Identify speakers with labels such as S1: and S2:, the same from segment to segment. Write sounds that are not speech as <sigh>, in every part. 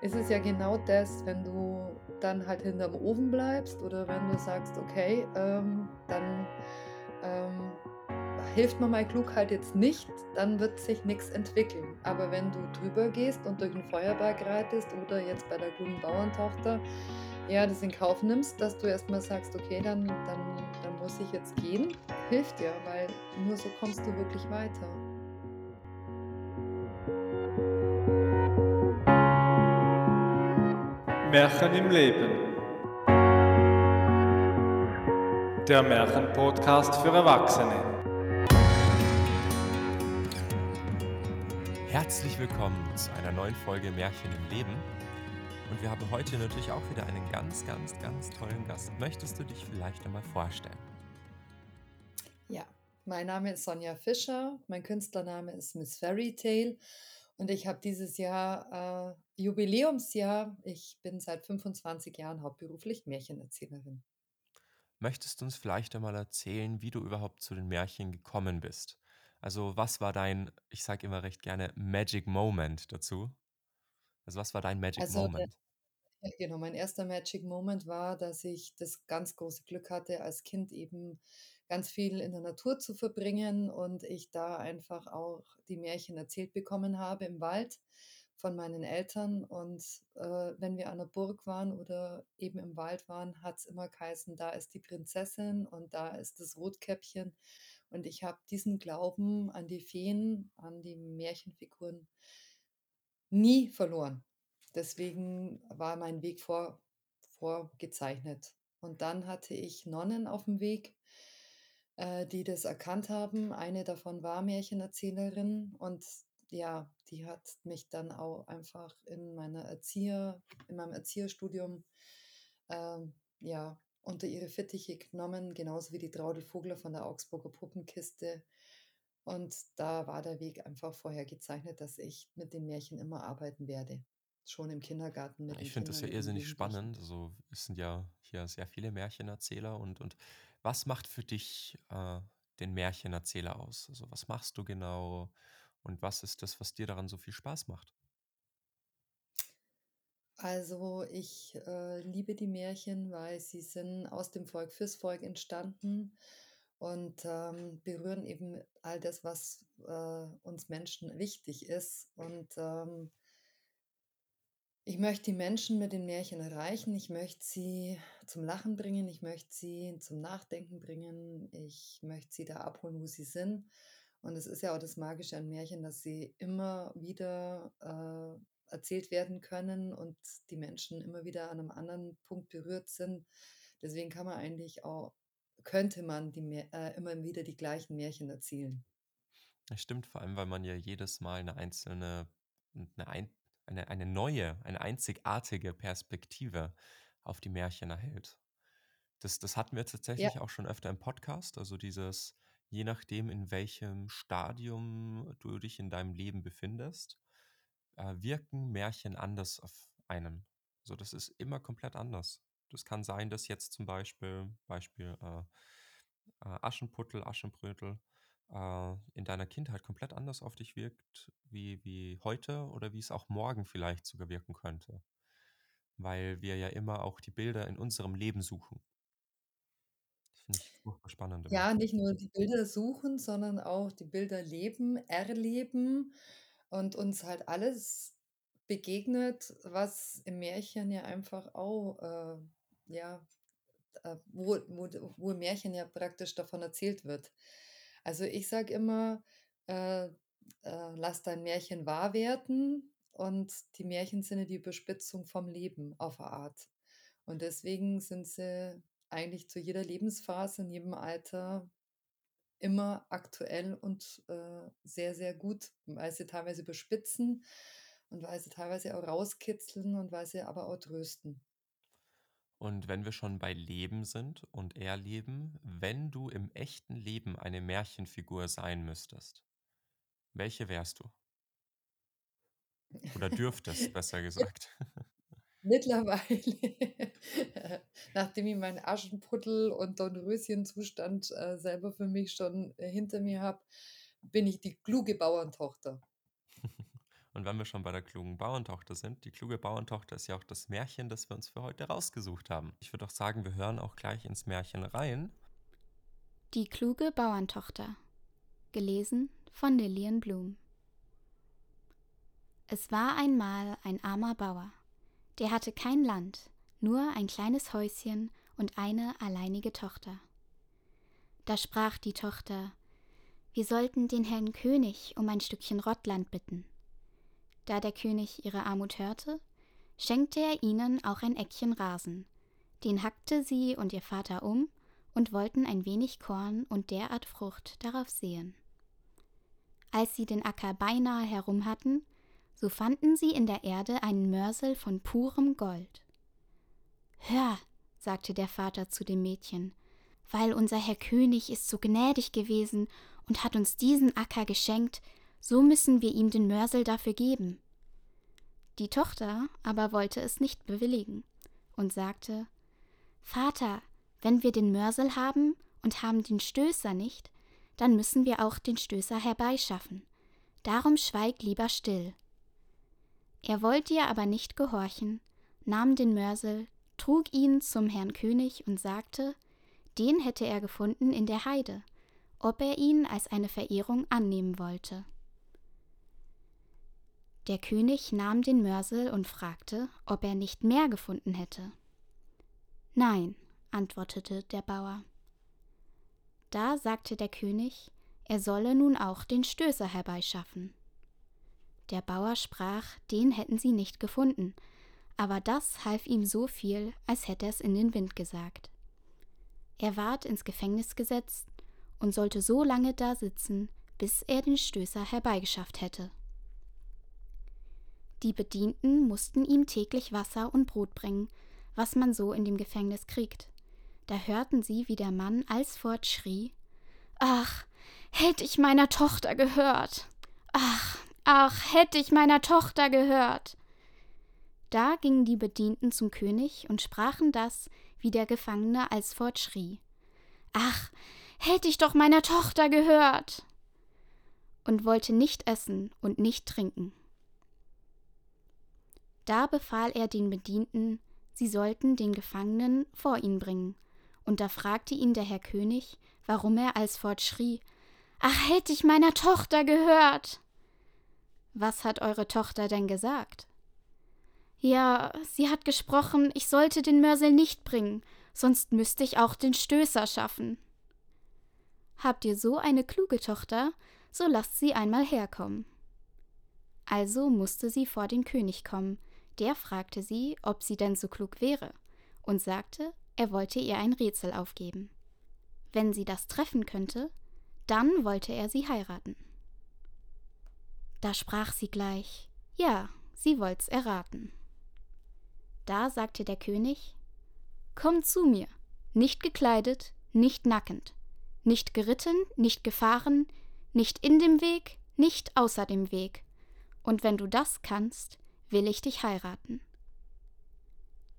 S1: ist es ja genau das, wenn du dann halt hinterm Ofen bleibst oder wenn du sagst: „Okay, ähm, dann, ähm, hilft mir meine Klugheit jetzt nicht“, dann wird sich nix entwickeln. Aber wenn du drüber gehst und durch 'n Feuerberg reitest oder jetzt bei der klugen Bauerntochter, ja, das in Kauf nimmst, dass du erst mal sagst: „Okay, dann dann dann muss ich jetzt gehen“, hilft dir, weil nur so kommst du wirklich weiter.
S2: Märchen im Leben. Der Märchenpodcast für Erwachsene.
S3: Herzlich willkommen zu einer neuen Folge Märchen im Leben. Und wir haben heute natürlich auch wieder einen ganz, ganz, ganz tollen Gast. Möchtest du dich vielleicht einmal vorstellen?
S1: Ja, mein Name ist Sonja Fischer, mein Künstlername ist Miss Fairy Tale und ich habe dieses Jahr, äh, Jubiläumsjahr. Ich bin seit 25 Jahren hauptberuflich Märchenerzählerin.
S3: Möchtest du uns vielleicht einmal erzählen, wie du überhaupt zu den Märchen gekommen bist? Also, was war dein, ich sage immer recht gerne, Magic Moment dazu? Also, was war dein Magic
S1: Also, der
S3: Moment? <laughs>
S1: ja genau, mein 1. Magic Moment war, dass ich das ganz große Glück hatte, als Kind eben ganz viel in der Natur zu verbringen und ich da einfach auch die Märchen erzählt bekommen habe im Wald von meinen Eltern. Und, äh, wenn wir an der Burg waren oder eben im Wald waren, hat's immer geheißen: „Da ist die Prinzessin und da ist das Rotkäppchen.“ Und ich habe diesen Glauben an die Feen, an die Märchenfiguren nie verloren. Deswegen war mein Weg vor vorgezeichnet. Und dann hatte ich Nonnen auf'm Weg, äh, die das erkannt haben. Eine davon war Märchenerzählerin und ja, die hat mich dann auch einfach in meiner Erzieher in meinem Erzieherstudium, ähm, ja, unter ihre Fittiche genommen, genauso wie die Traudl Vogler von der Augsburger Puppenkiste. Und da war der Weg einfach vorhergezeichnet, dass ich mit den Märchen immer arbeiten werde, schon im Kindergarten mit
S3: Ich finde das ja irrsinnig spannend. Also, es sind ja hier sehr viele Märchenerzähler und und was macht für dich, äh, den Märchenerzähler aus? Also, was machst du genau und was ist das, was dir daran so viel Spaß macht?
S1: Also, ich, äh, liebe die Märchen, weil sie sind aus dem Volk fürs Volk entstanden und, ähm, berühren eben all das, was, äh, uns Menschen wichtig ist. Und, ähm ich möchte die Menschen mit den Märchen erreichen. Ich möchte sie zum Lachen bringen. Ich möchte sie zum Nachdenken bringen. Ich möchte sie da abholen, wo sie sind. Und es ist ja auch das Magische an Märchen, dass sie immer wieder, äh, erzählt werden können und die Menschen immer wieder an 'nem anderen Punkt berührt sind. Deswegen kann man eigentlich auch könnte man die äh, immer wieder die gleichen Märchen erzählen.
S3: Das stimmt, vor allem, weil man ja jedes Mal 'ne einzelne 'ne ein eine eine neue, eine einzigartige Perspektive auf die Märchen erhält. Das das hatten wir
S1: Ja.
S3: tatsächlich auch schon öfter im Podcast, also dieses je nachdem, in welchem Stadium du dich in deinem Leben befindest, äh, wirken Märchen anders auf einen. So, das ist immer komplett anders. Das kann sein, dass jetzt zum Beispiel Beispiel, äh, äh, Aschenputtel, Aschenbrödel, äh, in deiner Kindheit komplett anders auf dich wirkt wie wie heute oder wie es auch morgen vielleicht sogar wirken könnte, weil wir ja immer auch die Bilder in unserem Leben suchen. Finde ich furchtbar spannend immer.
S1: Ja, nicht nur die Bilder suchen, sondern auch die Bilder leben, erleben und uns halt alles begegnet, was im Märchen ja einfach auch, äh, ja, äh, wo wo wo im Märchen ja praktisch davon erzählt wird. Also, ich sage immer, äh, äh: „Lass dein Märchen wahr werden“, und die Märchen sind ja die Überspitzung vom Leben auf 'a Art. Und deswegen sind sie eigentlich zu jeder Lebensphase, in jedem Alter immer aktuell und, äh, sehr, sehr gut, weil sie teilweise überspitzen und weil sie teilweise auch rauskitzeln und weil sie aber auch trösten.
S3: Und wenn wir schon bei Leben sind und Erleben, wenn du im echten Leben eine Märchenfigur sein müsstest, welche wärst du? Oder <laughs> dürftest, besser gesagt. <laughs>
S1: Mittlerweile, <laughs> nachdem ich meinen Aschenputtel und Dornröschenzustand, äh, selber für mich schon, äh, hinter mir habe, bin ich die kluge Bauerntochter. <laughs>
S3: Und wenn wir schon bei der klugen Bauerntochter sind, die kluge Bauerntochter ist ja auch das Märchen, das wir uns für heute rausgesucht haben. Ich würde auch sagen, wir hören auch gleich ins Märchen rein.
S4: Die kluge Bauerntochter. Gelesen von Lillian Blum. Es war einmal ein armer Bauer. Der hatte kein Land, nur ein kleines Häuschen und eine alleinige Tochter. Da sprach die Tochter, wir sollten den Herrn König um ein Stückchen Rottland bitten. Da der König ihre Armut hörte, schenkte er ihnen auch ein Eckchen Rasen. Den hackte sie und ihr Vater um und wollten ein wenig Korn und derart Frucht darauf sehen. Als sie den Acker beinahe herum hatten, so fanden sie in der Erde einen Mörsel von purem Gold. Hör, sagte der Vater zu dem Mädchen, weil unser Herr König ist so gnädig gewesen und hat uns diesen Acker geschenkt, so müssen wir ihm den Mörsel dafür geben. Die Tochter aber wollte es nicht bewilligen und sagte Vater, wenn wir den Mörsel haben und haben den Stößer nicht, dann müssen wir auch den Stößer herbeischaffen. Darum schweig lieber still. Er wollte ihr aber nicht gehorchen, nahm den Mörsel, trug ihn zum Herrn König und sagte, den hätte er gefunden in der Heide, ob er ihn als eine Verehrung annehmen wollte. Der König nahm den Mörsel und fragte, ob er nicht mehr gefunden hätte. Nein, antwortete der Bauer. Da sagte der König, er solle nun auch den Stößer herbeischaffen. Der Bauer sprach, den hätten sie nicht gefunden, aber das half ihm so viel, als hätte es in den Wind gesagt. Er ward ins Gefängnis gesetzt und sollte so lange da sitzen, bis er den Stößer herbeigeschafft hätte. Die Bedienten mussten ihm täglich Wasser und Brot bringen, was man so in dem Gefängnis kriegt. Da hörten sie, wie der Mann alsfort schrie Ach, hätte ich meiner Tochter gehört. Ach, ach, hätte ich meiner Tochter gehört. Da gingen die Bedienten zum König und sprachen das, wie der Gefangene alsfort schrie. Ach, hätte ich doch meiner Tochter gehört. Und wollte nicht essen und nicht trinken. Da befahl er den Bedienten, sie sollten den Gefangenen vor ihn bringen, und da fragte ihn der Herr König, warum er alsfort schrie Ach, hätte ich meiner Tochter gehört. Was hat eure Tochter denn gesagt? Ja, sie hat gesprochen, ich sollte den Mörsel nicht bringen, sonst müsste ich auch den Stößer schaffen. Habt ihr so eine kluge Tochter, so lasst sie einmal herkommen. Also musste sie vor den König kommen, der fragte sie, ob sie denn so klug wäre, und sagte, er wollte ihr ein Rätsel aufgeben. Wenn sie das treffen könnte, dann wollte er sie heiraten. Da sprach sie gleich, ja, sie wollt's erraten. Da sagte der König, Komm zu mir, nicht gekleidet, nicht nackend, nicht geritten, nicht gefahren, nicht in dem Weg, nicht außer dem Weg. Und wenn du das kannst, will ich dich heiraten.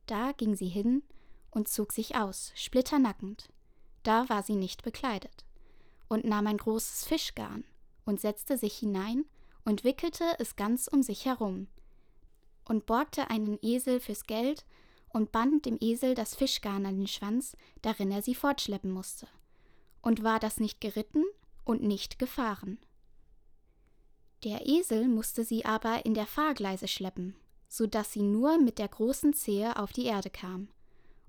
S4: Da ging sie hin und zog sich aus, splitternackend. Da war sie nicht bekleidet, und nahm ein großes Fischgarn und setzte sich hinein und wickelte es ganz um sich herum, und borgte einen Esel fürs Geld und band dem Esel das Fischgarn an den Schwanz, darin er sie fortschleppen musste. Und war das nicht geritten und nicht gefahren. Der Esel musste sie aber in der Fahrgleise schleppen, so dass sie nur mit der großen Zehe auf die Erde kam.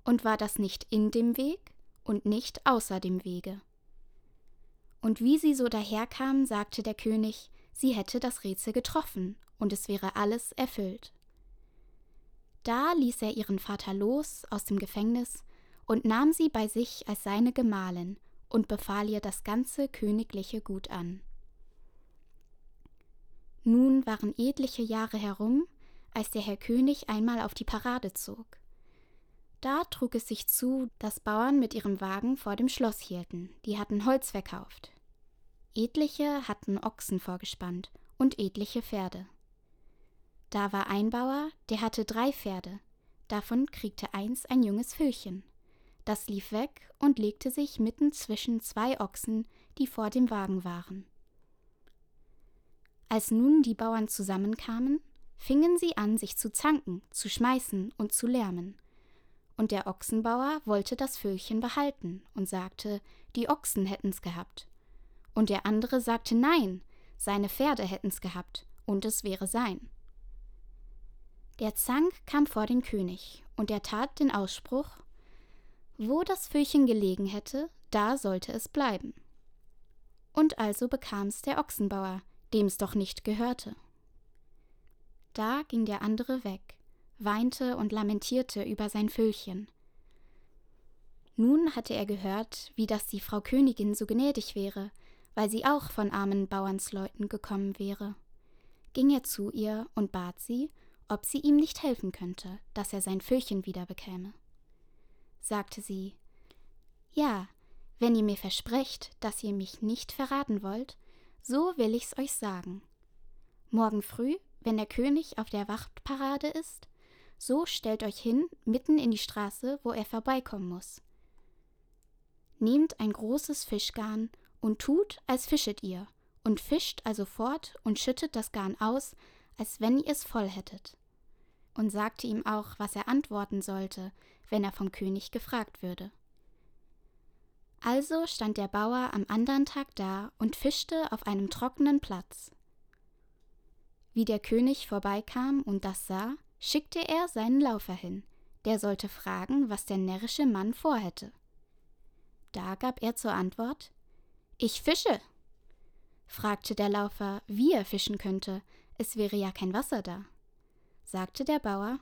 S4: Und war das nicht in dem Weg und nicht außer dem Wege. Und wie sie so daherkam, sagte der König, sie hätte das Rätsel getroffen, und es wäre alles erfüllt. Da ließ er ihren Vater los aus dem Gefängnis und nahm sie bei sich als seine Gemahlin und befahl ihr das ganze königliche Gut an. Nun waren etliche Jahre herum, als der Herr König einmal auf die Parade zog. Da trug es sich zu, dass Bauern mit ihrem Wagen vor dem Schloss hielten, die hatten Holz verkauft. Etliche hatten Ochsen vorgespannt und etliche Pferde. Da war ein Bauer, der hatte drei Pferde, davon kriegte eins ein junges Füllchen. Das lief weg und legte sich mitten zwischen zwei Ochsen, die vor dem Wagen waren. Als nun die Bauern zusammenkamen, fingen sie an, sich zu zanken, zu schmeißen und zu lärmen. Und der Ochsenbauer wollte das Vögelchen behalten und sagte, die Ochsen hätten's gehabt. Und der andere sagte nein, seine Pferde hätten's gehabt, und es wäre sein. Der Zank kam vor den König, und er tat den Ausspruch, wo das Vögelchen gelegen hätte, da sollte es bleiben. Und also bekam's der Ochsenbauer, dem's doch nicht gehörte. Da ging der andere weg, weinte und lamentierte über sein Vögelchen. Nun hatte er gehört, wie dass die Frau Königin so gnädig wäre, weil sie auch von armen Bauernsleuten gekommen wäre. Ging er zu ihr und bat sie, ob sie ihm nicht helfen könnte, dass er sein Vögelchen wieder bekäme. Sagte sie, Ja, wenn ihr mir versprecht, dass ihr mich nicht verraten wollt, so will ich's euch sagen. Morgen früh, wenn der König auf der Wachtparade ist, so stellt euch hin mitten in die Straße, wo er vorbeikommen muss. Nehmt ein großes Fischgarn und tut, als fischet ihr, und fischt also fort und schüttet das Garn aus, als wenn ihr es voll hättet. Und sagte ihm auch, was er antworten sollte, wenn er vom König gefragt würde. Also stand der Bauer am andern Tag da und fischte auf einem trockenen Platz. Wie der König vorbeikam und das sah, schickte er seinen Laufer hin, der sollte fragen, was der närrische Mann vorhätte. Da gab er zur Antwort Ich fische. fragte der Laufer, wie er fischen könnte, es wäre ja kein Wasser da. Sagte der Bauer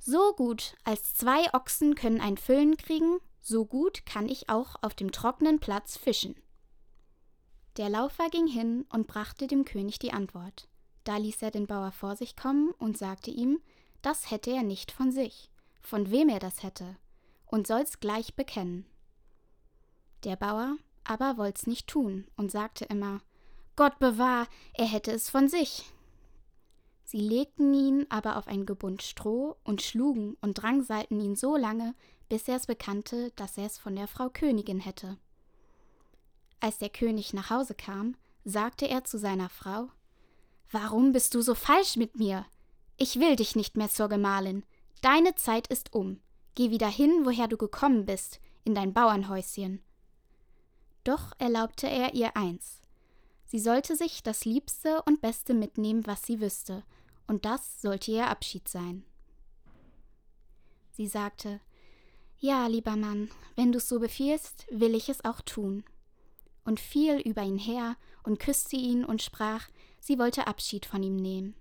S4: So gut, als zwei Ochsen können ein Füllen kriegen, so gut kann ich auch auf dem trockenen Platz fischen. Der Laufer ging hin und brachte dem König die Antwort. Da ließ er den Bauer vor sich kommen und sagte ihm, das hätte er nicht von sich, von wem er das hätte, und soll's gleich bekennen. Der Bauer aber wollt's nicht tun und sagte immer, Gott bewahr, er hätte es von sich. Sie legten ihn aber auf ein Gebund Stroh und schlugen und drangsalten ihn so lange, bis er es bekannte, dass er es von der Frau Königin hätte. Als der König nach Hause kam, sagte er zu seiner Frau Warum bist du so falsch mit mir? Ich will dich nicht mehr zur Gemahlin. Deine Zeit ist um. Geh wieder hin, woher du gekommen bist, in dein Bauernhäuschen. Doch erlaubte er ihr eins. Sie sollte sich das Liebste und Beste mitnehmen, was sie wüsste, und das sollte ihr Abschied sein. Sie sagte, Ja, lieber Mann, wenn du's so befiehlst, will ich es auch tun. Und fiel über ihn her und küsste ihn und sprach, sie wollte Abschied von ihm nehmen.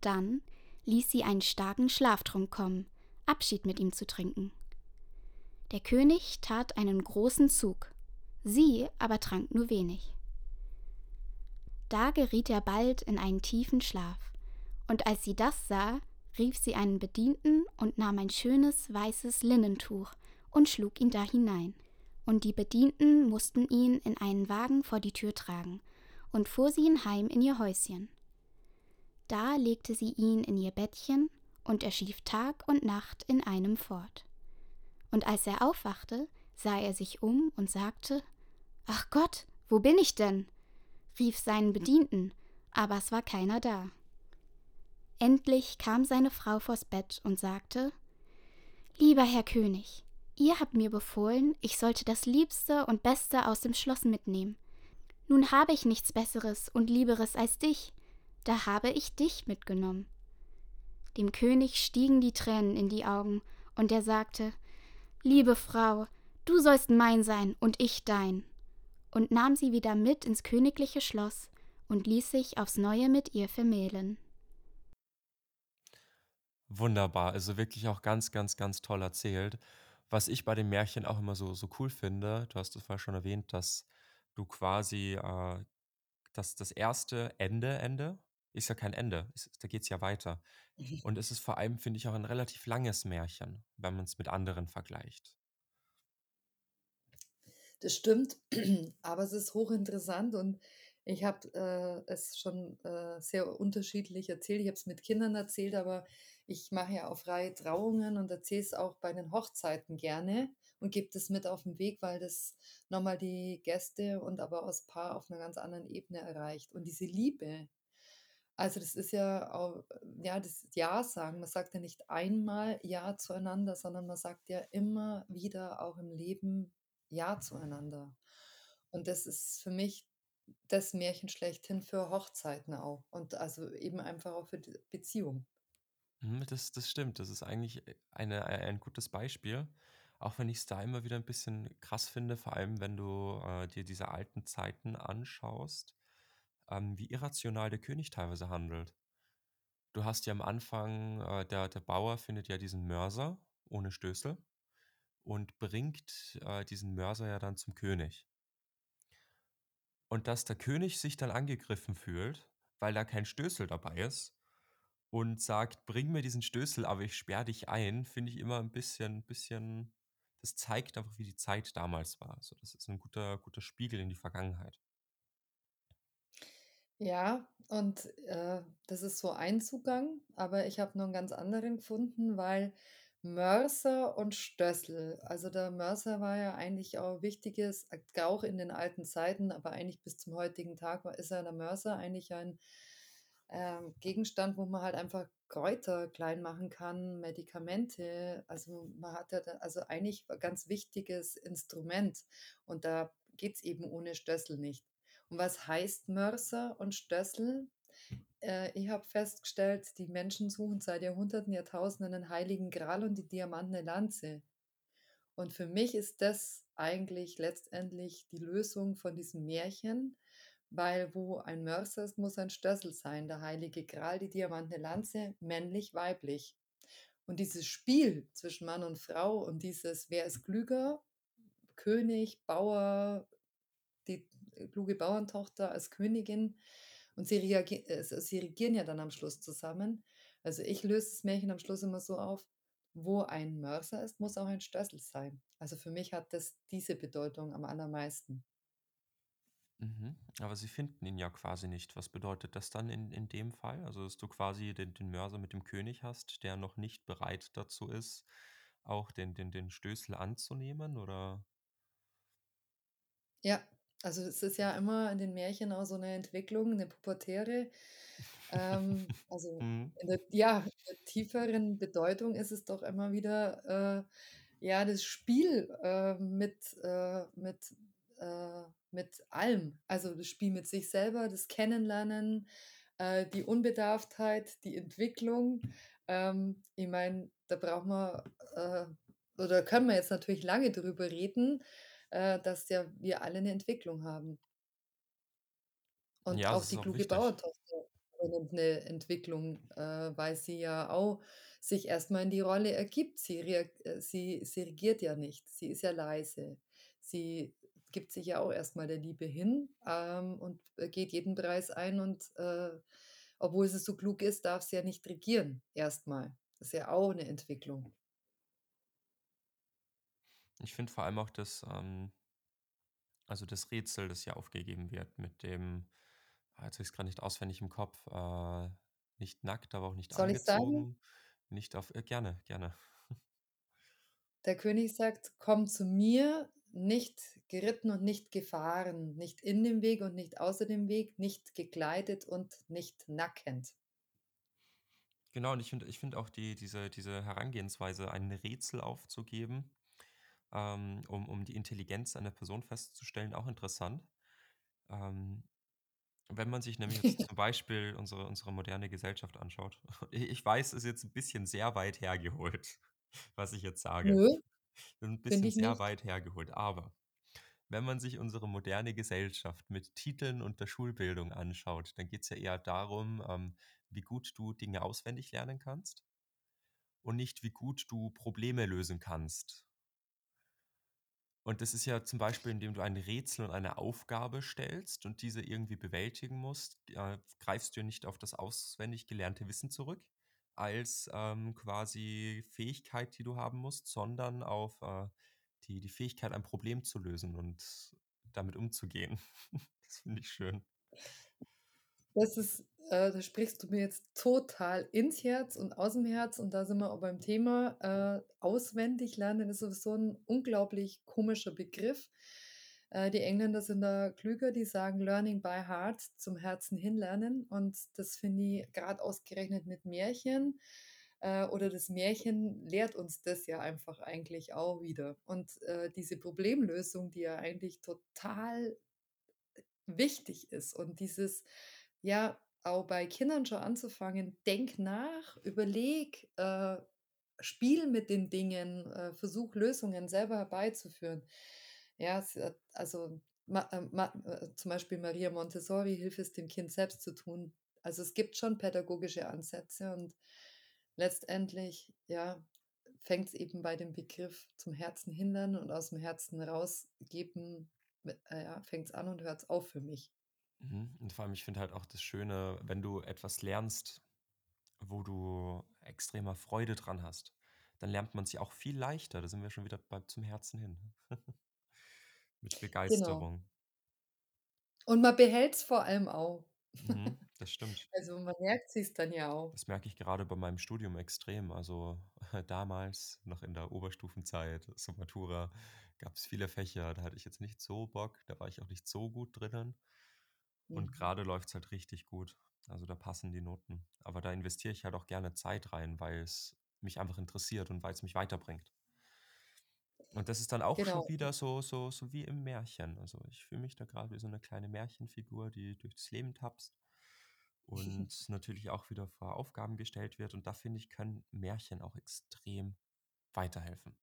S4: Dann ließ sie einen starken Schlaftrunk kommen, Abschied mit ihm zu trinken. Der König tat einen großen Zug, sie aber trank nur wenig. Da geriet er bald in einen tiefen Schlaf, und als sie das sah, rief sie einen Bedienten und nahm ein schönes weißes Linnentuch und schlug ihn da hinein. Und die Bedienten mussten ihn in einen Wagen vor die Tür tragen und fuhr sie ihn heim in ihr Häuschen. Da legte sie ihn in ihr Bettchen, und er schlief Tag und Nacht in einem fort. Und als er aufwachte, sah er sich um und sagte Ach Gott, wo bin ich denn? rief seinen Bedienten, aber es war keiner da. Endlich kam seine Frau vors Bett und sagte Lieber Herr König, ihr habt mir befohlen, ich sollte das Liebste und Beste aus dem Schloss mitnehmen. Nun habe ich nichts Besseres und Lieberes als dich, da habe ich dich mitgenommen. Dem König stiegen die Tränen in die Augen, und er sagte Liebe Frau, du sollst mein sein und ich dein und nahm sie wieder mit ins königliche Schloss und ließ sich aufs neue mit ihr vermählen.
S3: Wunderbar, also wirklich auch ganz, ganz, ganz toll erzählt. Was ich bei den Märchen auch immer so, so cool finde, du hast es vorher schon erwähnt, dass du quasi äh, das, das erste Ende, Ende, ist ja kein Ende, ist, da geht es ja weiter.
S1: Mhm.
S3: Und es ist vor allem, finde ich, auch ein relativ langes Märchen, wenn man es mit anderen vergleicht.
S1: Das stimmt, <clears throat> aber es ist hochinteressant und ich habe äh, es schon äh, sehr unterschiedlich erzählt. Ich habe es mit Kindern erzählt, aber ich mache ja auch freie Trauungen und erzähle es auch bei den Hochzeiten gerne und gebe das mit auf den Weg, weil das nochmal die Gäste und aber auch das Paar auf einer ganz anderen Ebene erreicht. Und diese Liebe, also das ist ja auch, ja, das Ja sagen. Man sagt ja nicht einmal Ja zueinander, sondern man sagt ja immer wieder auch im Leben Ja zueinander. Und das ist für mich das Märchen schlechthin für Hochzeiten auch und also eben einfach auch für die Beziehung.
S3: Mhm, das das stimmt. Das ist eigentlich, äh, eine ei ein gutes Beispiel, auch wenn ich es da immer wieder ein bisschen krass finde, vor allem wenn du, äh, dir diese alten Zeiten anschaust, ähm, wie irrational der König teilweise handelt. Du hast ja am Anfang äh, der der Bauer findet ja diesen Mörser ohne Stößel und bringt, äh, diesen Mörser ja dann zum König. Und dass der König sich dann angegriffen fühlt, weil da kein Stößel dabei ist und sagt: „Bring mir diesen Stößel, aber ich sperre dich ein“, finde ich immer ein bisschen bisschen das zeigt einfach, wie die Zeit damals war. So, das ist ein guter guter Spiegel in die Vergangenheit.
S1: Ja, und, äh, das ist so ein Zugang, aber ich habe noch 'n ganz anderen gefunden, weil Mörser und Stössel also, der Mörser war ja eigentlich auch wichtiges äh, auch in den alten Zeiten, aber eigentlich bis zum heutigen Tag ist ja der Mörser eigentlich ein, ähm, Gegenstand, wo man halt einfach Kräuter klein machen kann, Medikamente. Also, man hat ja da also, eigentlich ein ganz wichtiges Instrument und da geht's eben ohne Stössel nicht. Und was heißt Mörser und Stössel? Äh, ich habe festgestellt, die Menschen suchen seit Jahrhunderten, Jahrtausenden den Heiligen Gral und die diamantene Lanze. Und für mich ist das eigentlich letztendlich die Lösung von diesem Märchen, weil wo ein Mörser ist, muss ein Stössel sein. Der Heilige Gral, die diamantene Lanze, männlich, weiblich. Und dieses Spiel zwischen Mann und Frau und dieses, wer ist klüger, König, Bauer, die äh, kluge Bauerntochter als Königin und sie, reagi äh, sie regieren ja dann am Schluss zusammen. Also ich löse das Märchen am Schluss immer so auf, wo ein Mörser ist, muss auch ein Stössel sein. Also für mich hat das diese Bedeutung am allermeisten.
S3: Mhm. Aber sie finden ihn ja quasi nicht. Was bedeutet das dann in in dem Fall? Also, dass du quasi den den Mörser mit dem König hast, der noch nicht bereit dazu ist, auch den den den Stößel anzunehmen, oder?
S1: Ja, also es ist ja immer in den Märchen auch so 'ne Entwicklung, 'ne pubertäre. Ähm, <laughs> also
S3: Mhm.
S1: in der ja, in der tieferen Bedeutung ist es doch immer wieder, äh, ja, das Spiel, äh, mit äh, mit äh, mit allem. Also das Spiel mit sich selber, das Kennenlernen, äh, die Unbedarftheit, die Entwicklung. Ähm, ich meine, da braucht man, äh oder können wir jetzt natürlich lange drüber reden, äh, dass ja wir alle 'ne Entwicklung haben. Und
S3: Ja,
S1: auch die kluge
S3: wichtig.
S1: Bauerntochter übernimmt 'ne Entwicklung, äh, weil sie ja auch sich erst mal in die Rolle ergibt. Sie reag äh, sie sie regiert ja nicht. Sie ist ja leise. Sie gibt sich ja auch erst mal der Liebe hin, ähm, und, äh, geht jeden Preis ein und, äh, obwohl sie so klug ist, darf sie ja nicht regieren erst mal. Das ist ja auch 'ne Entwicklung.
S3: Ich finde vor allem auch, dass, ähm also das Rätsel, das ja aufgegeben wird mit dem ah, jetzt habe ich's grad nicht auswendig im Kopf, äh, nicht nackt, aber auch nicht
S1: Soll
S3: angezogen, nicht auf äh, gerne, gerne. <laughs>
S1: Der König sagt: „Komm zu mir, nicht geritten und nicht gefahren, nicht in dem Weg und nicht außer dem Weg, nicht gekleidet und nicht nackend.“
S3: Genau, und ich finde ich finde auch die diese diese Herangehensweise, ein Rätsel aufzugeben, ähm, um um die Intelligenz einer Person festzustellen, auch interessant. Ähm, wenn man sich nämlich jetzt <laughs> zum Beispiel unsere unsere moderne Gesellschaft anschaut. <laughs> Ich weiß, ist jetzt 'n bisschen sehr weit hergeholt, <laughs> was ich jetzt sage.
S1: Nö,
S3: 'N
S1: finde
S3: bisschen sehr
S1: nicht.
S3: weit hergeholt. Aber wenn man sich unsere moderne Gesellschaft mit Titeln und der Schulbildung anschaut, dann geht's ja eher darum, ähm, wie gut du Dinge auswendig lernen kannst und nicht, wie gut du Probleme lösen kannst. Und das ist ja zum Beispiel, indem du ein Rätsel und eine Aufgabe stellst und diese irgendwie bewältigen musst, äh, greifst du nicht auf das auswendig gelernte Wissen zurück als, ähm, quasi Fähigkeit, die du haben musst, sondern auf, äh, die die Fähigkeit, ein Problem zu lösen und damit umzugehen. <laughs> Das finde ich schön.
S1: Das ist äh, da sprichst du mir jetzt total ins Herz und aus dem Herz und da sind wir auch beim Thema, äh, auswendig lernen ist sowieso 'n unglaublich komischer Begriff. Äh, die Engländer sind da klüger, die sagen „Learning by heart“, zum Herzen hinlernen und das finde ich grad ausgerechnet mit Märchen äh, oder das Märchen lehrt uns das ja einfach eigentlich auch wieder. Und, äh, diese Problemlösung, die ja eigentlich total wichtig ist und dieses ja, auch bei Kindern schon anzufangen: „Denk nach, überleg, äh, spiel mit den Dingen, äh, versuch Lösungen selber herbeizuführen.“ Ja, es also, ma äh, ma äh, zum Beispiel Maria Montessori: „Hilf es dem Kind selbst zu tun.“ Also, es gibt schon pädagogische Ansätze und letztendlich, ja, fängt's eben bei dem Begriff zum Herzen hinlernen und aus'm Herzen rausgeben, äh, ja, fängt's an und hört's auf für mich.
S3: Mhm. Und vor allem, ich finde halt auch das Schöne, wenn du etwas lernst, wo du extremer Freude dran hast, dann lernt man's ja auch viel leichter. Da sind wir schon wieder bei zum Herzen hin. <laughs> Mit
S1: Genau.
S3: Begeisterung.
S1: Und man behält's vor allem auch.
S3: Mhm, <laughs> das stimmt.
S1: Also, man merkt sich's dann ja auch.
S3: Das merke ich gerade bei meinem Studium extrem. Also, <laughs> damals noch in der Oberstufenzeit, zur Matura, gab's viele Fächer, da hatte ich jetzt nicht so Bock, da war ich auch nicht so gut drinnen. Und
S1: Mhm.
S3: grade läuft's halt richtig gut. Also, da passen die Noten. Aber da investiere ich halt auch gerne Zeit rein, weil's mich einfach interessiert und weil's mich weiterbringt. Und das ist dann auch schon
S1: Genau.
S3: wieder so so so wie im Märchen. Also, ich fühle mich da grad wie so 'ne kleine Märchenfigur, die durchs Leben tapst <laughs> und natürlich auch wieder vor Aufgaben gestellt wird. Und da finde ich, können Märchen auch extrem weiterhelfen.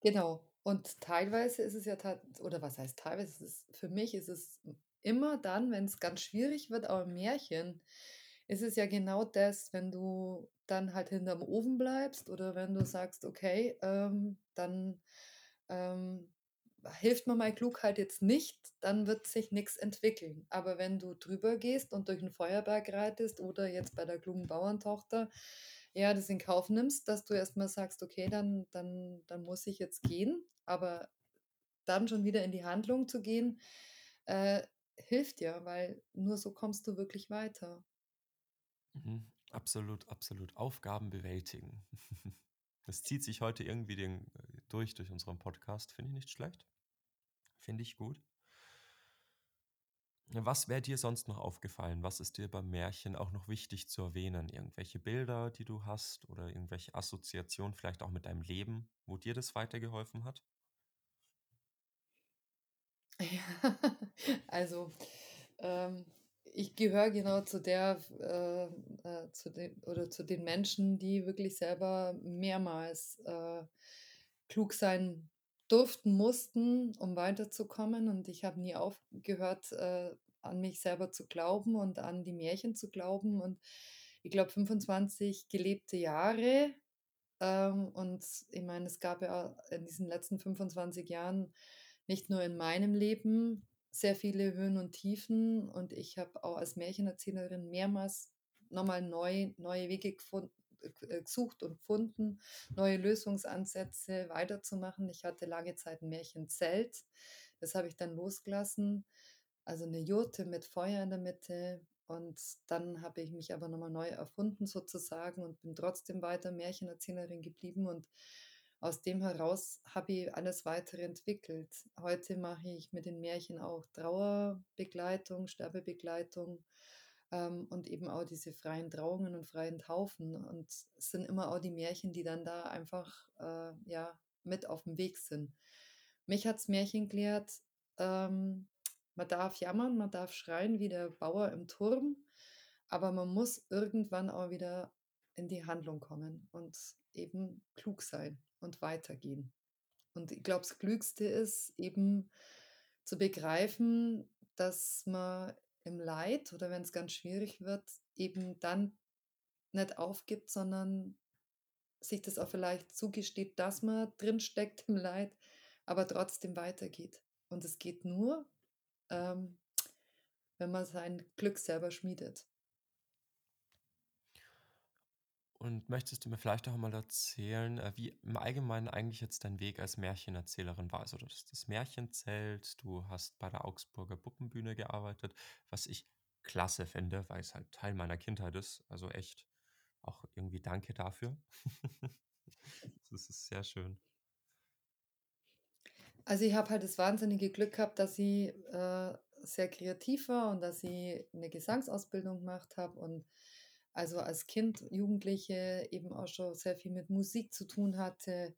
S1: Genau. Und teilweise ist es ja oder was heißt teilweise, es ist für mich ist es immer dann, wenn's ganz schwierig wird, auch im Märchen, ist es ja genau das, wenn du dann halt hinterm Ofen bleibst oder wenn du sagst: „Okay, ähm, dann, ähm, hilft mir meine Klugheit jetzt nicht, dann wird sich nix entwickeln.“ Aber wenn du drüber gehst und durch 'n Feuerberg reitest oder jetzt bei der klugen Bauerntochter, ja, das in Kauf nimmst, dass du erst mal sagst: „Okay, dann dann dann muss ich jetzt gehen.“ Aber dann schon wieder in die Handlung zu gehen, äh, hilft ja, weil nur so kommst du wirklich weiter.
S3: Mhm. Absolut, absolut. Aufgaben bewältigen. <laughs> Das zieht sich heute irgendwie den äh, durch durch unseren Podcast. Finde ich nicht schlecht. Finde ich gut. Was wäre dir sonst noch aufgefallen? Was ist dir beim Märchen auch noch wichtig zu erwähnen? Irgendwelche Bilder, die du hast oder irgendwelche Assoziationen vielleicht auch mit deinem Leben, wo dir das weitergeholfen hat?
S1: Ja, <laughs> also, ähm, ich gehöre genau zu der äh, äh, zu den oder zu den Menschen, die wirklich selber mehrmals, äh, klug sein durften, mussten, um weiterzukommen. Und ich habe nie aufgehört, äh, an mich selber zu glauben und an die Märchen zu glauben. Und ich glaube, 25 gelebte Jahre, ähm, und ich meine, es gab ja in diesen letzten 25 Jahren nicht nur in meinem Leben sehr viele Höhen und Tiefen und ich habe auch als Märchenerzählerin mehrmals noch mal neu neue Wege gefun äh, gesucht und gefunden, neue Lösungsansätze weiterzumachen. Ich hatte lange Zeit 'n Märchenzelt, das habe ich dann losgelassen, also 'ne Jurte mit Feuer in der Mitte. Und dann habe ich mich aber noch mal neu erfunden sozusagen und bin trotzdem weiter Märchenerzählerin geblieben. Und aus dem heraus habe ich alles Weitere entwickelt. Heute mache ich mit den Märchen auch Trauerbegleitung, Sterbebegleitung, ähm, und eben auch diese freien Trauungen und freien Taufen. Und es sind immer auch die Märchen, die dann da einfach, äh, ja, mit auf'm Weg sind. Mich hat's Märchen gelehrt, ähm, man darf jammern, man darf schreien wie der Bauer im Turm, aber man muss irgendwann auch wieder in die Handlung kommen und eben klug sein und weitergehen. Und ich glaube, das Klügste ist eben zu begreifen, dass man im Leid oder wenn's ganz schwierig wird, eben dann nicht aufgibt, sondern sich das auch vielleicht zugesteht, dass man drinsteckt im Leid, aber trotzdem weitergeht. Und es geht nur, ähm, wenn man sein Glück selber schmiedet.
S3: Und möchtest du mir vielleicht auch mal erzählen, äh, wie im Allgemeinen eigentlich jetzt dein Weg als Märchenerzählerin war? Also, hattest das Märchenzelt, du hast bei der Augsburger Puppenbühne gearbeitet, was ich klasse finde, weil es halt Teil meiner Kindheit ist. Also echt auch irgendwie danke dafür. <laughs> das ist sehr schön.
S1: Also, ich habe halt das wahnsinnige Glück gehabt, dass ich, äh, sehr kreativ war und dass ich 'ne Gesangsausbildung gemacht habe und also als Kind, Jugendliche eben auch schon sehr viel mit Musik zu tun hatte.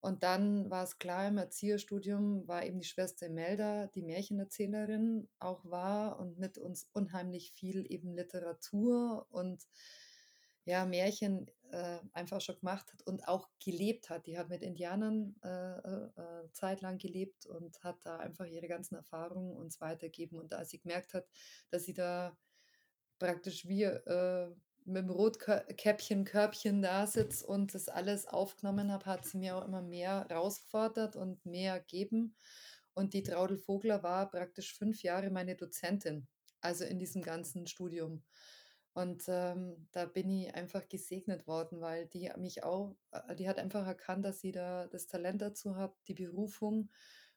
S1: Und dann war es klar, im Erzieherstudium war eben die Schwester Imelda, die Märchenerzählerin auch war und mit uns unheimlich viel eben Literatur und ja, Märchen, äh, einfach schon gemacht hat und auch gelebt hat. Die hat mit Indianern, äh, äh, äh, zeitlang gelebt und hat da einfach ihre ganzen Erfahrungen uns weitergegeben. Und als sie gemerkt hat, dass sie da praktisch wie, äh, mit dem Rotkäppchen Körbchen da sitze und das alles aufgenommen habe, hat sie mir auch immer mehr herausgefordert und mehr gegeben. Und die Traudl Vogler war praktisch 5 Jahre meine Dozentin, also in diesem ganzen Studium. Und, ähm, da bin ich einfach gesegnet worden, weil die mich auch äh, die hat einfach erkannt, dass ich da das Talent dazu habe, die Berufung.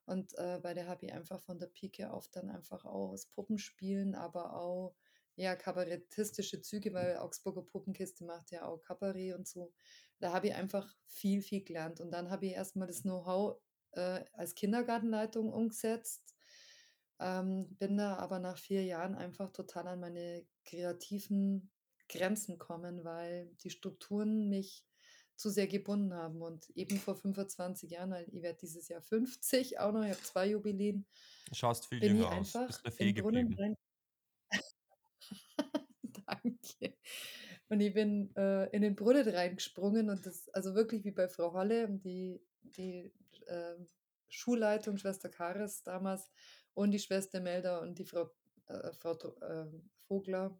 S1: Und, äh, bei der habe ich einfach von der Pike auf dann einfach auch das Puppenspielen, aber auch, ja, kabarettistische Züge, weil Augsburger Puppenkiste macht ja auch Kabarett und so. Da habe ich einfach viel, viel gelernt. Und dann habe ich erst mal das Know-how, äh, als Kindergartenleitung umgesetzt, ähm, bin da aber nach 4 Jahren einfach total an meine kreativen Grenzen gekommen, weil die Strukturen mich zu sehr gebunden haben. Und eben vor 25 Jahren, weil ich werde dieses Jahr 50 auch noch, ich habe 2 Jubiläen,
S3: Du schaust viel jünger aus. Bist
S1: 'n Brunnen
S3: geblieben.
S1: rein <laughs> Und ich bin, äh, in den Brunnen reingesprungen und das also wirklich wie bei Frau Holle, die die, ähm, Schulleitung, Schwester Kares damals und die Schwester Imelda und die Frau äh, Frau ähm, Vogler,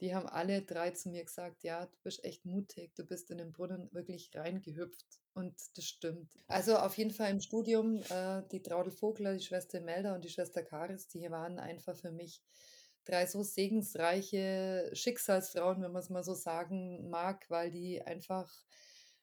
S1: die haben alle 3 zu mir gesagt: „Ja, du bist echt mutig. Du bist in den Brunnen wirklich reingehüpft.“ Und das stimmt. Also, auf jeden Fall im Studium, äh, die Traudl Vogler, die Schwester Imelda und die Schwester Kares, die waren einfach für mich 3 so segensreiche Schicksalsfrauen, wenn man's mal so sagen mag, weil die einfach,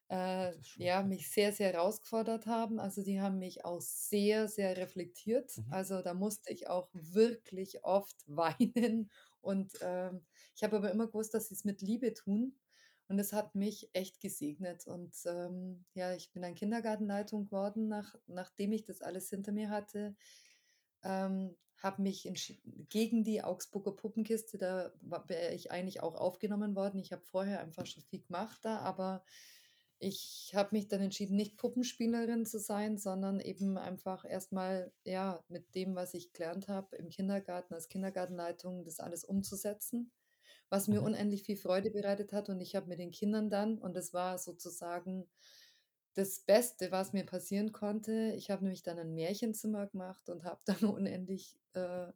S1: äh, ja, mich sehr, sehr herausgefordert haben. Also, die haben mich auch sehr, sehr reflektiert.
S3: Mhm.
S1: Also, da musste ich auch wirklich oft <laughs> weinen und, ähm, ich habe aber immer gewusst, dass sie's mit Liebe tun und das hat mich echt gesegnet. Und, ähm, ja, ich bin dann Kindergartenleitung geworden, nach nachdem ich das alles hinter mir hatte. Ähm, habe mich entschieden gegen die Augsburger Puppenkiste, da wäre ich eigentlich auch aufgenommen worden. Ich habe vorher einfach schon viel gemacht da, aber ich habe mich dann entschieden, nicht Puppenspielerin zu sein, sondern eben einfach erst mal, ja, mit dem, was ich gelernt habe im Kindergarten als Kindergartenleitung, das alles umzusetzen, was mir
S3: Mhm.
S1: unendlich viel Freude bereitet hat. Und ich habe mit den Kindern dann und das war sozusagen das Beste, was mir passieren konnte ich habe nämlich dann 'n Märchenzimmer gemacht und habe <laughs> dann unendlich, äh,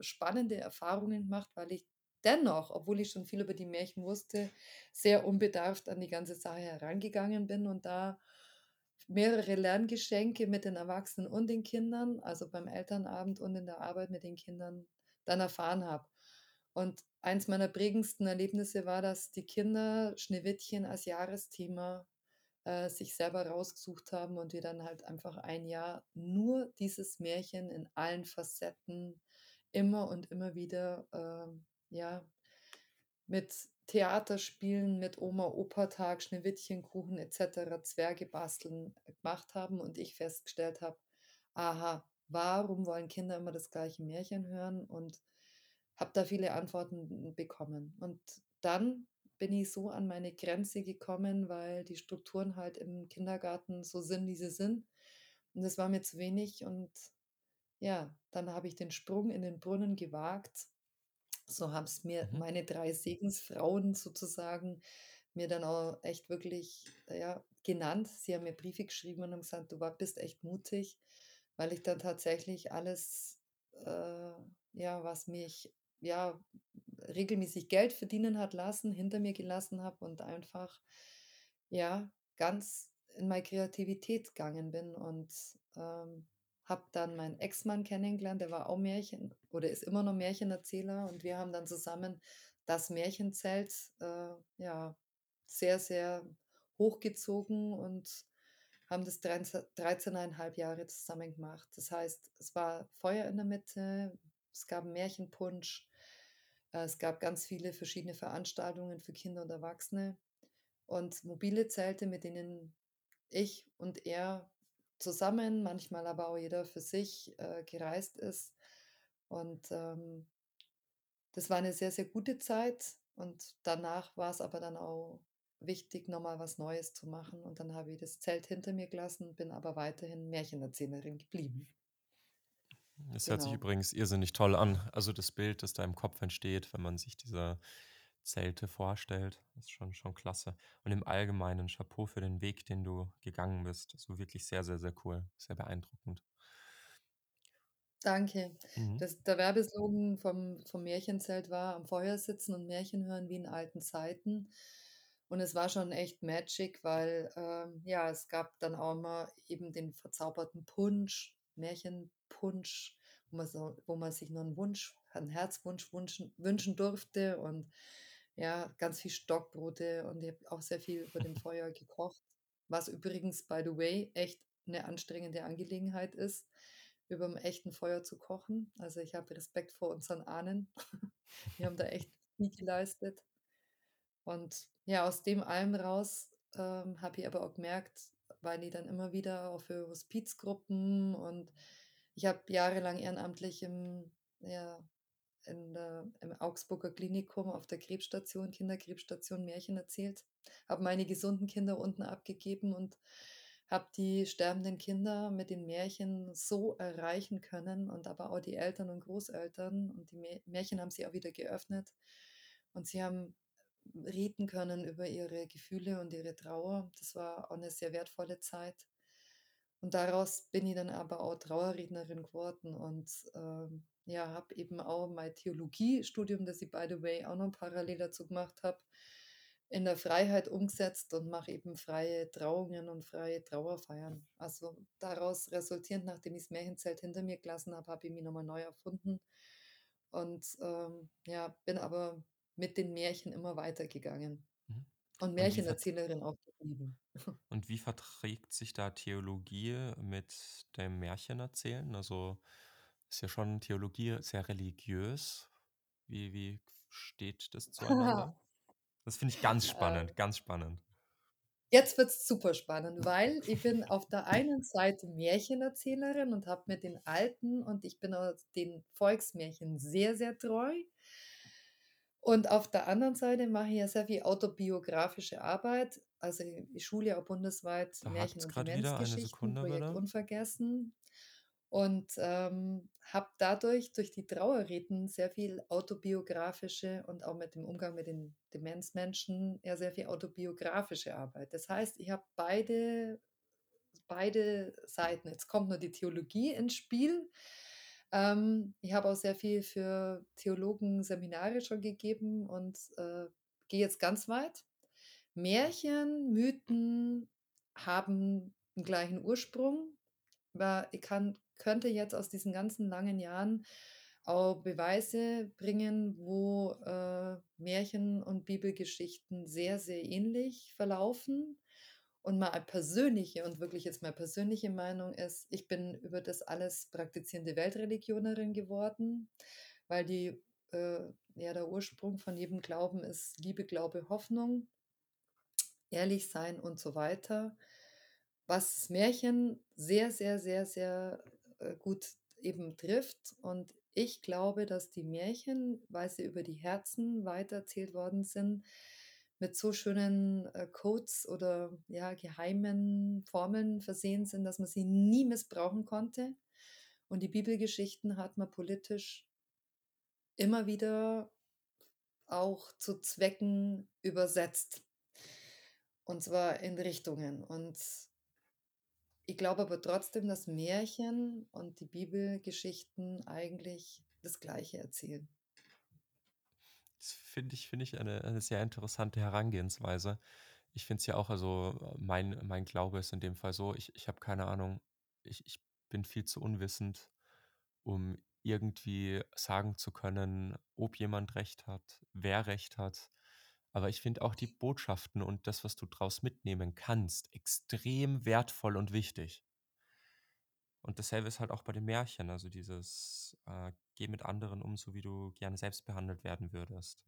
S1: spannende Erfahrungen gemacht, weil ich dennoch, obwohl ich schon viel über die Märchen wusste, sehr unbedarft an die ganze Sache herangegangen bin und da mehrere Lerngeschenke mit den Erwachsenen und den Kindern, also beim Elternabend und in der Arbeit mit den Kindern, dann erfahren habe. Und eins meiner prägendsten Erlebnisse war, dass die Kinder Schneewittchen als Jahresthema, äh, sich selber rausgesucht haben und wir dann halt einfach ein Jahr nur dieses Märchen in allen Facetten immer und immer wieder, ähm, ja, mit Theaterspielen, mit Oma-Opa-Tag, Schneewittchenkuchen et cetera, Zwerge basteln gemacht haben und ich festgestellt habe: „Aha, warum wollen Kinder immer das gleiche Märchen hören?“ Und habe da viele Antworten bekommen. Und dann bin ich so an meine Grenze gekommen, weil die Strukturen halt im Kindergarten so sind, wie sie sind. Und das war mir zu wenig und ja, dann habe ich den Sprung in den Brunnen gewagt. So haben's mir
S3: Mhm.
S1: meine 3 Segensfrauen sozusagen mir dann auch echt wirklich, ja, genannt. Sie haben mir Briefe geschrieben und haben gesagt: „Du bist echt mutig“, weil ich dann tatsächlich alles, äh, ja, was mich, ja, regelmäßig Geld verdienen hat lassen, hinter mir gelassen habe und einfach, ja, ganz in meine Kreativität gegangen bin und, ähm, habe dann meinen Ex-Mann kennengelernt, der war auch Märchen oder ist immer noch Märchenerzähler und wir haben dann zusammen das Märchenzelt, äh, ja, sehr, sehr hochgezogen und haben das dreiundzw 13 1/2 Jahre zusammen gemacht. Das heißt, es war Feuer in der Mitte, es gab 'n Märchenpunsch es gab ganz viele verschiedene Veranstaltungen für Kinder und Erwachsene und mobile Zelte, mit denen ich und er zusammen, manchmal aber auch jeder für sich, äh, gereist ist. Und, ähm, das war eine sehr, sehr gute Zeit und danach war es aber dann auch wichtig, noch mal was Neues zu machen und dann habe ich das Zelt hinter mir gelassen, bin aber weiterhin Märchenerzählerin geblieben.
S3: Es hört sich
S1: Genau.
S3: übrigens irrsinnig toll an. Also das Bild, das da im Kopf entsteht, wenn man sich diese Zelte vorstellt, ist schon, schon klasse. Und im Allgemeinen Chapeau für den Weg, den du gegangen bist. So wirklich sehr, sehr, sehr cool. Sehr beeindruckend.
S1: Danke.
S3: Mhm.
S1: Das der Werbeslogan vom vom Märchenzelt war: „Am Feuer sitzen und Märchen hören wie in alten Zeiten.“ Und es war schon echt Magic, weil, ähm, ja, es gab dann auch immer eben den verzauberten Punsch, Märchenpunsch, wo man so wo man sich nur 'n Wunsch einen Herzwunsch wunschen wünschen durfte und ja, ganz viel Stockbrote und ich habe auch sehr viel über dem <laughs> Feuer gekocht, was übrigens, by the way, echt 'ne anstrengende Angelegenheit ist, überm echten Feuer zu kochen. Also, ich habe Respekt vor unseren Ahnen. <laughs> Die haben da echt viel geleistet. Und ja, aus dem allem raus, ähm, habe ich aber auch gemerkt, weil ich dann immer wieder auch für Hospizgruppen und ich habe jahrelang ehrenamtlich im ja, der im Augsburger Klinikum auf der Krebsstation Kinderkrebsstation Märchen erzählt, habe meine gesunden Kinder unten abgegeben und habe die sterbenden Kinder mit den Märchen so erreichen können und aber auch die Eltern und Großeltern und die Mä Märchen haben sich auch wieder geöffnet und sie haben reden können über ihre Gefühle und ihre Trauer. Das war auch 'ne sehr wertvolle Zeit. Und daraus bin ich dann aber auch Trauerrednerin geworden und, ähm, ja, habe eben auch mein Theologiestudium, das ich by the way auch noch parallel dazu gemacht habe, in der Freiheit umgesetzt und mache eben freie Trauungen und freie Trauerfeiern. Also, daraus resultierend, nachdem ich das Märchenzelt hinter mir gelassen habe, habe ich mich noch mal neu erfunden und, ähm, ja, bin aber mit den Märchen immer weitergegangen
S3: Mhm.
S1: und Märchenerzählerin auch geblieben. <laughs>
S3: und wie verträgt sich da Theologie mit dem Märchenerzählen? Also, ist ja schon Theologie sehr religiös. Wie wie steht das zueinander? <laughs> Das finde ich ganz
S1: Äh
S3: spannend, ganz spannend.
S1: Jetzt wird's super spannend, <laughs> weil ich bin auf der einen Seite Märchenerzählerin und habe mir den alten und ich bin auch den Volksmärchen sehr, sehr treu. Und auf der anderen Seite mache ich ja sehr viel autobiografische Arbeit. Also, ich schule ja auch bundesweit
S3: Da
S1: Märchen und Demenzgeschichten, Projekt
S3: bitte.
S1: Unvergessen. Und, ähm, habe dadurch durch die Trauerreden sehr viel autobiografische und auch mit dem Umgang mit den Demenzmenschen ja sehr viel autobiografische Arbeit. Das heißt, ich habe beide beide Seiten. Jetzt kommt noch die Theologie ins Spiel. Ähm, ich habe auch sehr viel für Theologen Seminare schon gegeben und, äh, gehe jetzt ganz weit. Märchen, Mythen haben 'n gleichen Ursprung, weil ich kann könnte jetzt aus diesen ganzen langen Jahren auch Beweise bringen, wo, äh, Märchen und Bibelgeschichten sehr, sehr ähnlich verlaufen. Und meine persönliche und wirklich jetzt meine persönliche Meinung ist, ich bin über das alles praktizierende Weltreligionerin geworden, weil die äh, ja, der Ursprung von jedem Glauben ist Liebe, Glaube, Hoffnung, ehrlich sein und so weiter. Was das Märchen sehr, sehr, sehr, sehr, äh, gut eben trifft. Und ich glaube, dass die Märchen, weil sie über die Herzen weitererzählt worden sind, mit so schönen, äh, Codes oder, ja, geheimen Formeln versehen sind, dass man sie nie missbrauchen konnte. Und die Bibelgeschichten hat man politisch immer wieder auch zu Zwecken übersetzt. Und zwar in Richtungen. Und ich glaube aber trotzdem, dass Märchen und die Bibelgeschichten eigentlich das Gleiche erzählen.
S3: Das finde ich finde ich eine eine sehr interessante Herangehensweise. Ich finde es ja auch also, äh, mein mein Glaube ist in dem Fall so, ich ich habe keine Ahnung, ich ich bin viel zu unwissend, um irgendwie sagen zu können, ob jemand recht hat, wer recht hat. Aber ich finde auch die Botschaften und das, was du draus mitnehmen kannst, extrem wertvoll und wichtig. Und dasselbe ist halt auch bei den Märchen, also dieses, äh, geh mit anderen um, so wie du gerne selbst behandelt werden würdest.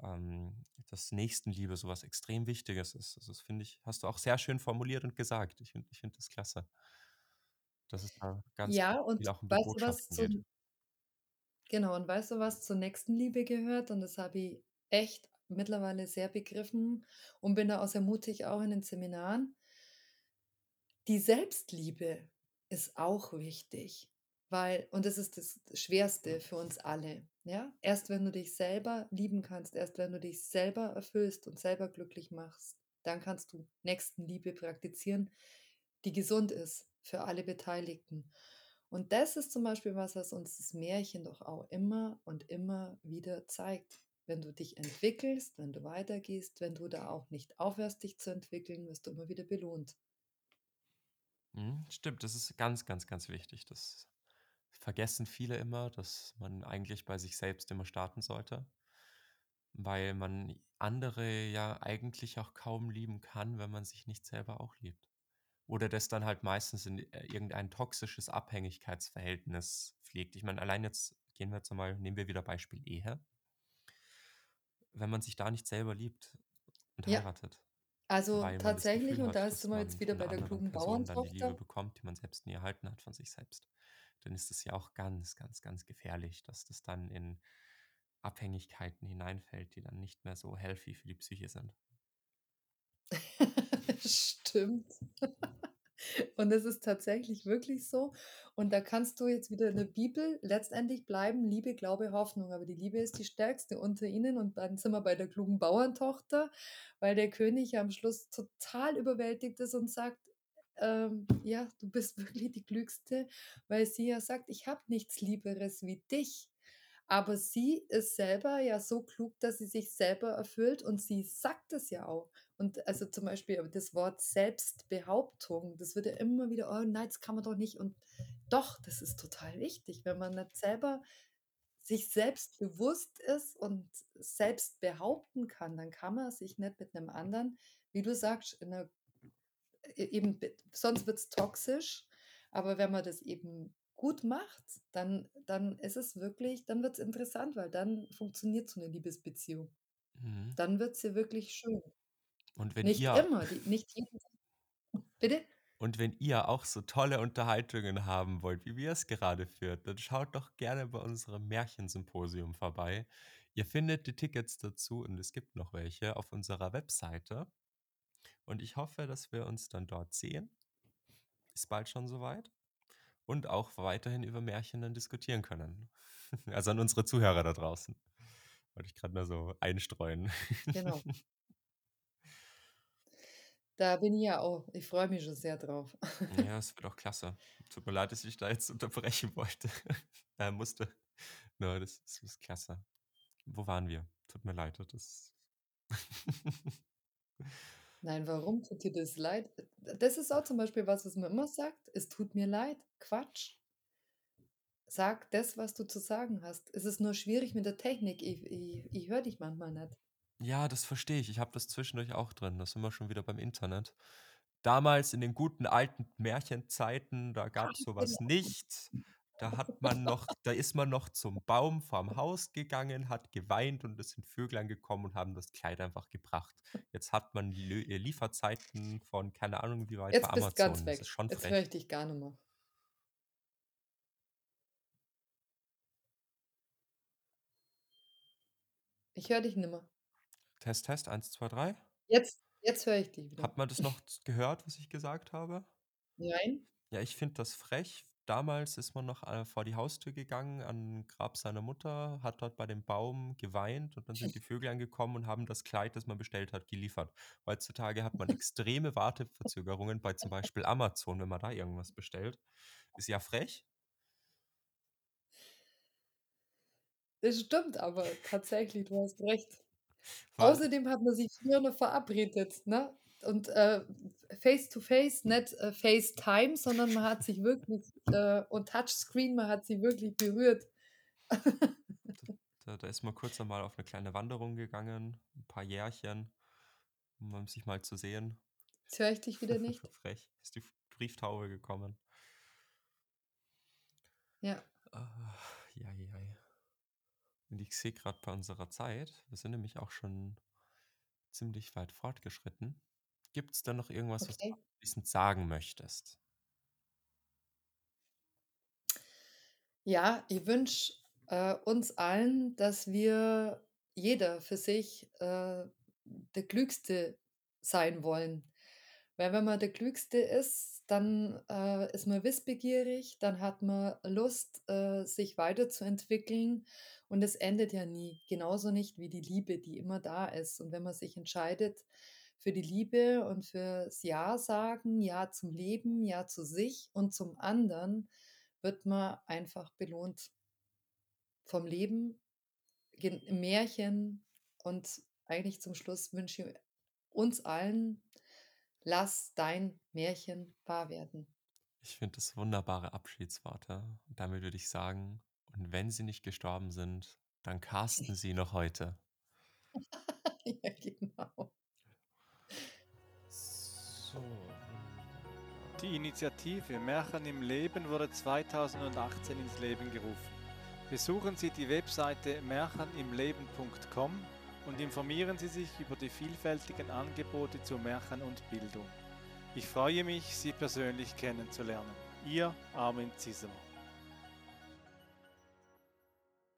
S3: Ähm, dass Nächstenliebe sowas extrem Wichtiges ist. Also das finde ich, hast du auch sehr schön formuliert und gesagt. Ich finde ich find das klasse. Dass es da ganz
S1: Ja,
S3: viel
S1: und
S3: auch um
S1: weißt du, was zum genau, und weißt du, was zur Nächstenliebe gehört? Und das habe ich echt mittlerweile sehr begriffen und bin da auch sehr mutig auch in den Seminaren. Die Selbstliebe ist auch wichtig, weil und das ist das Schwerste für uns alle, ja? Erst wenn du dich selber lieben kannst, erst wenn du dich selber erfüllst und selber glücklich machst, dann kannst du Nächstenliebe praktizieren, die gesund ist für alle Beteiligten. Und das ist zum Beispiel was, was uns das Märchen doch auch immer und immer wieder zeigt. Wenn du dich entwickelst, wenn du weitergehst, wenn du da auch nicht aufhörst, dich zu entwickeln, wirst du immer wieder belohnt.
S3: Mhm, stimmt, das ist ganz, ganz, ganz wichtig. Das vergessen viele immer, dass man eigentlich bei sich selbst immer starten sollte, weil man andere ja eigentlich auch kaum lieben kann, wenn man sich nicht selber auch liebt. Oder das dann halt meistens in äh, irgendein toxisches Abhängigkeitsverhältnis pflegt. Ich meine, allein jetzt gehen wir jetzt mal, nehmen wir wieder Beispiel Ehe. Wenn man sich da nicht selber liebt und
S1: Ja.
S3: heiratet,
S1: Also
S3: man
S1: tatsächlich, und da sind wir jetzt
S3: man
S1: wieder bei
S3: der
S1: klugen
S3: Person dann die Liebe
S1: Bauerntochter.
S3: bekommt, die man selbst nie erhalten hat von sich selbst, dann ist es ja auch ganz, ganz, ganz gefährlich, dass das dann in Abhängigkeiten hineinfällt, die dann nicht mehr so healthy für die Psyche sind. <laughs>
S1: Stimmt. <laughs> Und es ist tatsächlich wirklich so. Und da kannst du jetzt wieder in der Bibel letztendlich bleiben, Liebe, Glaube, Hoffnung. Aber die Liebe ist die stärkste unter ihnen. Und dann sind wir bei der klugen Bauerntochter, weil der König am Schluss total überwältigt ist und sagt, ähm, ja, du bist <laughs> wirklich die Klügste, weil sie ja sagt, ich habe nichts Lieberes wie dich. Aber sie ist selber ja so klug, dass sie sich selber erfüllt und sie sagt es ja auch. Und also zum Beispiel das Wort Selbstbehauptung, das wird ja immer wieder, oh nein, das kann man doch nicht. Und doch, das ist total wichtig, wenn man nicht selber sich selbst bewusst ist und selbst behaupten kann, dann kann man sich nicht mit einem anderen, wie du sagst, in einer, e- eben, be- sonst wird es toxisch. Aber wenn man das eben gut macht, dann, dann ist es wirklich, dann wird es interessant, weil dann funktioniert so eine Liebesbeziehung.
S3: Mhm.
S1: Dann wird sie wirklich schön.
S3: Und wenn
S1: Nicht
S3: ihr
S1: immer, die, nicht jeden. <laughs> Bitte?
S3: Und wenn ihr auch so tolle Unterhaltungen haben wollt, wie wir es gerade führt, dann schaut doch gerne bei unserem Märchensymposium vorbei. Ihr findet die Tickets dazu und es gibt noch welche auf unserer Webseite. Und ich hoffe, dass wir uns dann dort sehen. Ist bald schon soweit. Und auch weiterhin über Märchen dann diskutieren können. <laughs> Also an unsere Zuhörer da draußen. Wollte ich gerade mal so einstreuen.
S1: Genau. <laughs> Da bin ich ja auch. Ich freue mich schon sehr drauf. <laughs>
S3: Ja, es wird auch klasse. Tut mir leid, dass ich da jetzt unterbrechen wollte. äh, musste. No, das, das ist klasse. Wo waren wir? Tut mir leid. Das
S1: Nein, warum tut dir das leid? Das ist auch zum Beispiel was, was man immer sagt. Es tut mir leid. Quatsch. Sag das, was du zu sagen hast. Es ist nur schwierig mit der Technik. Ich, ich, ich höre dich manchmal nicht.
S3: ja, das verstehe ich. Ich habe das zwischendurch auch drin. Da sind wir schon wieder beim Internet. Damals in den guten alten Märchenzeiten, da gab es sowas
S1: genau.
S3: nicht. Da hat man noch, da ist man noch zum Baum vorm Haus gegangen, hat geweint und es sind Vöglein gekommen und haben das Kleid einfach gebracht. Jetzt hat man Lö- äh, Lieferzeiten von keine Ahnung wie weit bei
S1: Jetzt bist du ganz
S3: Amazon. Das ist
S1: weg.
S3: schon
S1: Jetzt höre
S3: frech.
S1: ich dich gar nicht mehr. Ich höre dich nicht mehr.
S3: Test, Test, 1, 2, 3.
S1: Jetzt, jetzt höre ich dich wieder.
S3: Hat man das noch gehört, was ich gesagt habe?
S1: Nein?
S3: Ja, ich finde das frech. Damals ist man noch äh, vor die Haustür gegangen, an Grab seiner Mutter, hat dort bei dem Baum geweint und dann sind die <laughs> Vögel angekommen und haben das Kleid, das man bestellt hat, geliefert. Heutzutage hat man extreme Warteverzögerungen bei zum Beispiel Amazon, wenn man da irgendwas bestellt. Ist ja frech.
S1: Das stimmt aber tatsächlich, du hast recht.
S3: Weil,
S1: Außerdem hat man sich früher noch verabredet, ne? Und äh, face to face, nicht äh, FaceTime, sondern man hat sich wirklich äh, und Touchscreen, man hat sie wirklich berührt. <laughs>
S3: da, da ist man kurz einmal auf eine kleine Wanderung gegangen, ein paar Jährchen, um sich mal zu sehen.
S1: Jetzt höre ich dich wieder <laughs> nicht.
S3: Frech. Ist die Brieftaube gekommen.
S1: Ja.
S3: Ah, Eieiei. Und ich sehe gerade bei unserer Zeit, wir sind nämlich auch schon ziemlich weit fortgeschritten. Gibt es da noch irgendwas, was du
S1: Okay.
S3: abschließend sagen möchtest?
S1: Ja, ich wünsche, äh, uns allen, dass wir jeder für sich, äh, der Klügste sein wollen. Weil wenn man der Klügste ist, dann, äh, ist man wissbegierig, dann hat man Lust, äh, sich weiterzuentwickeln und es endet ja nie. Genauso nicht wie die Liebe, die immer da ist. Und wenn man sich entscheidet für die Liebe und fürs Ja sagen, Ja zum Leben, Ja zu sich und zum anderen, wird man einfach belohnt vom Leben, gen Märchen und eigentlich zum Schluss wünsche ich uns allen: Lass dein Märchen wahr werden.
S3: Ich finde das wunderbare Abschiedsworte. Und damit würde ich sagen, und wenn sie nicht gestorben sind, dann <laughs> casten sie noch heute.
S1: Ja, genau.
S3: So.
S2: Die Initiative Märchen im Leben wurde 2018 ins Leben gerufen. Besuchen Sie die Webseite märchenimleben.com und informieren Sie sich über die vielfältigen Angebote zu Märchen und Bildung. Ich freue mich, Sie persönlich kennenzulernen. Ihr Armin Zisser.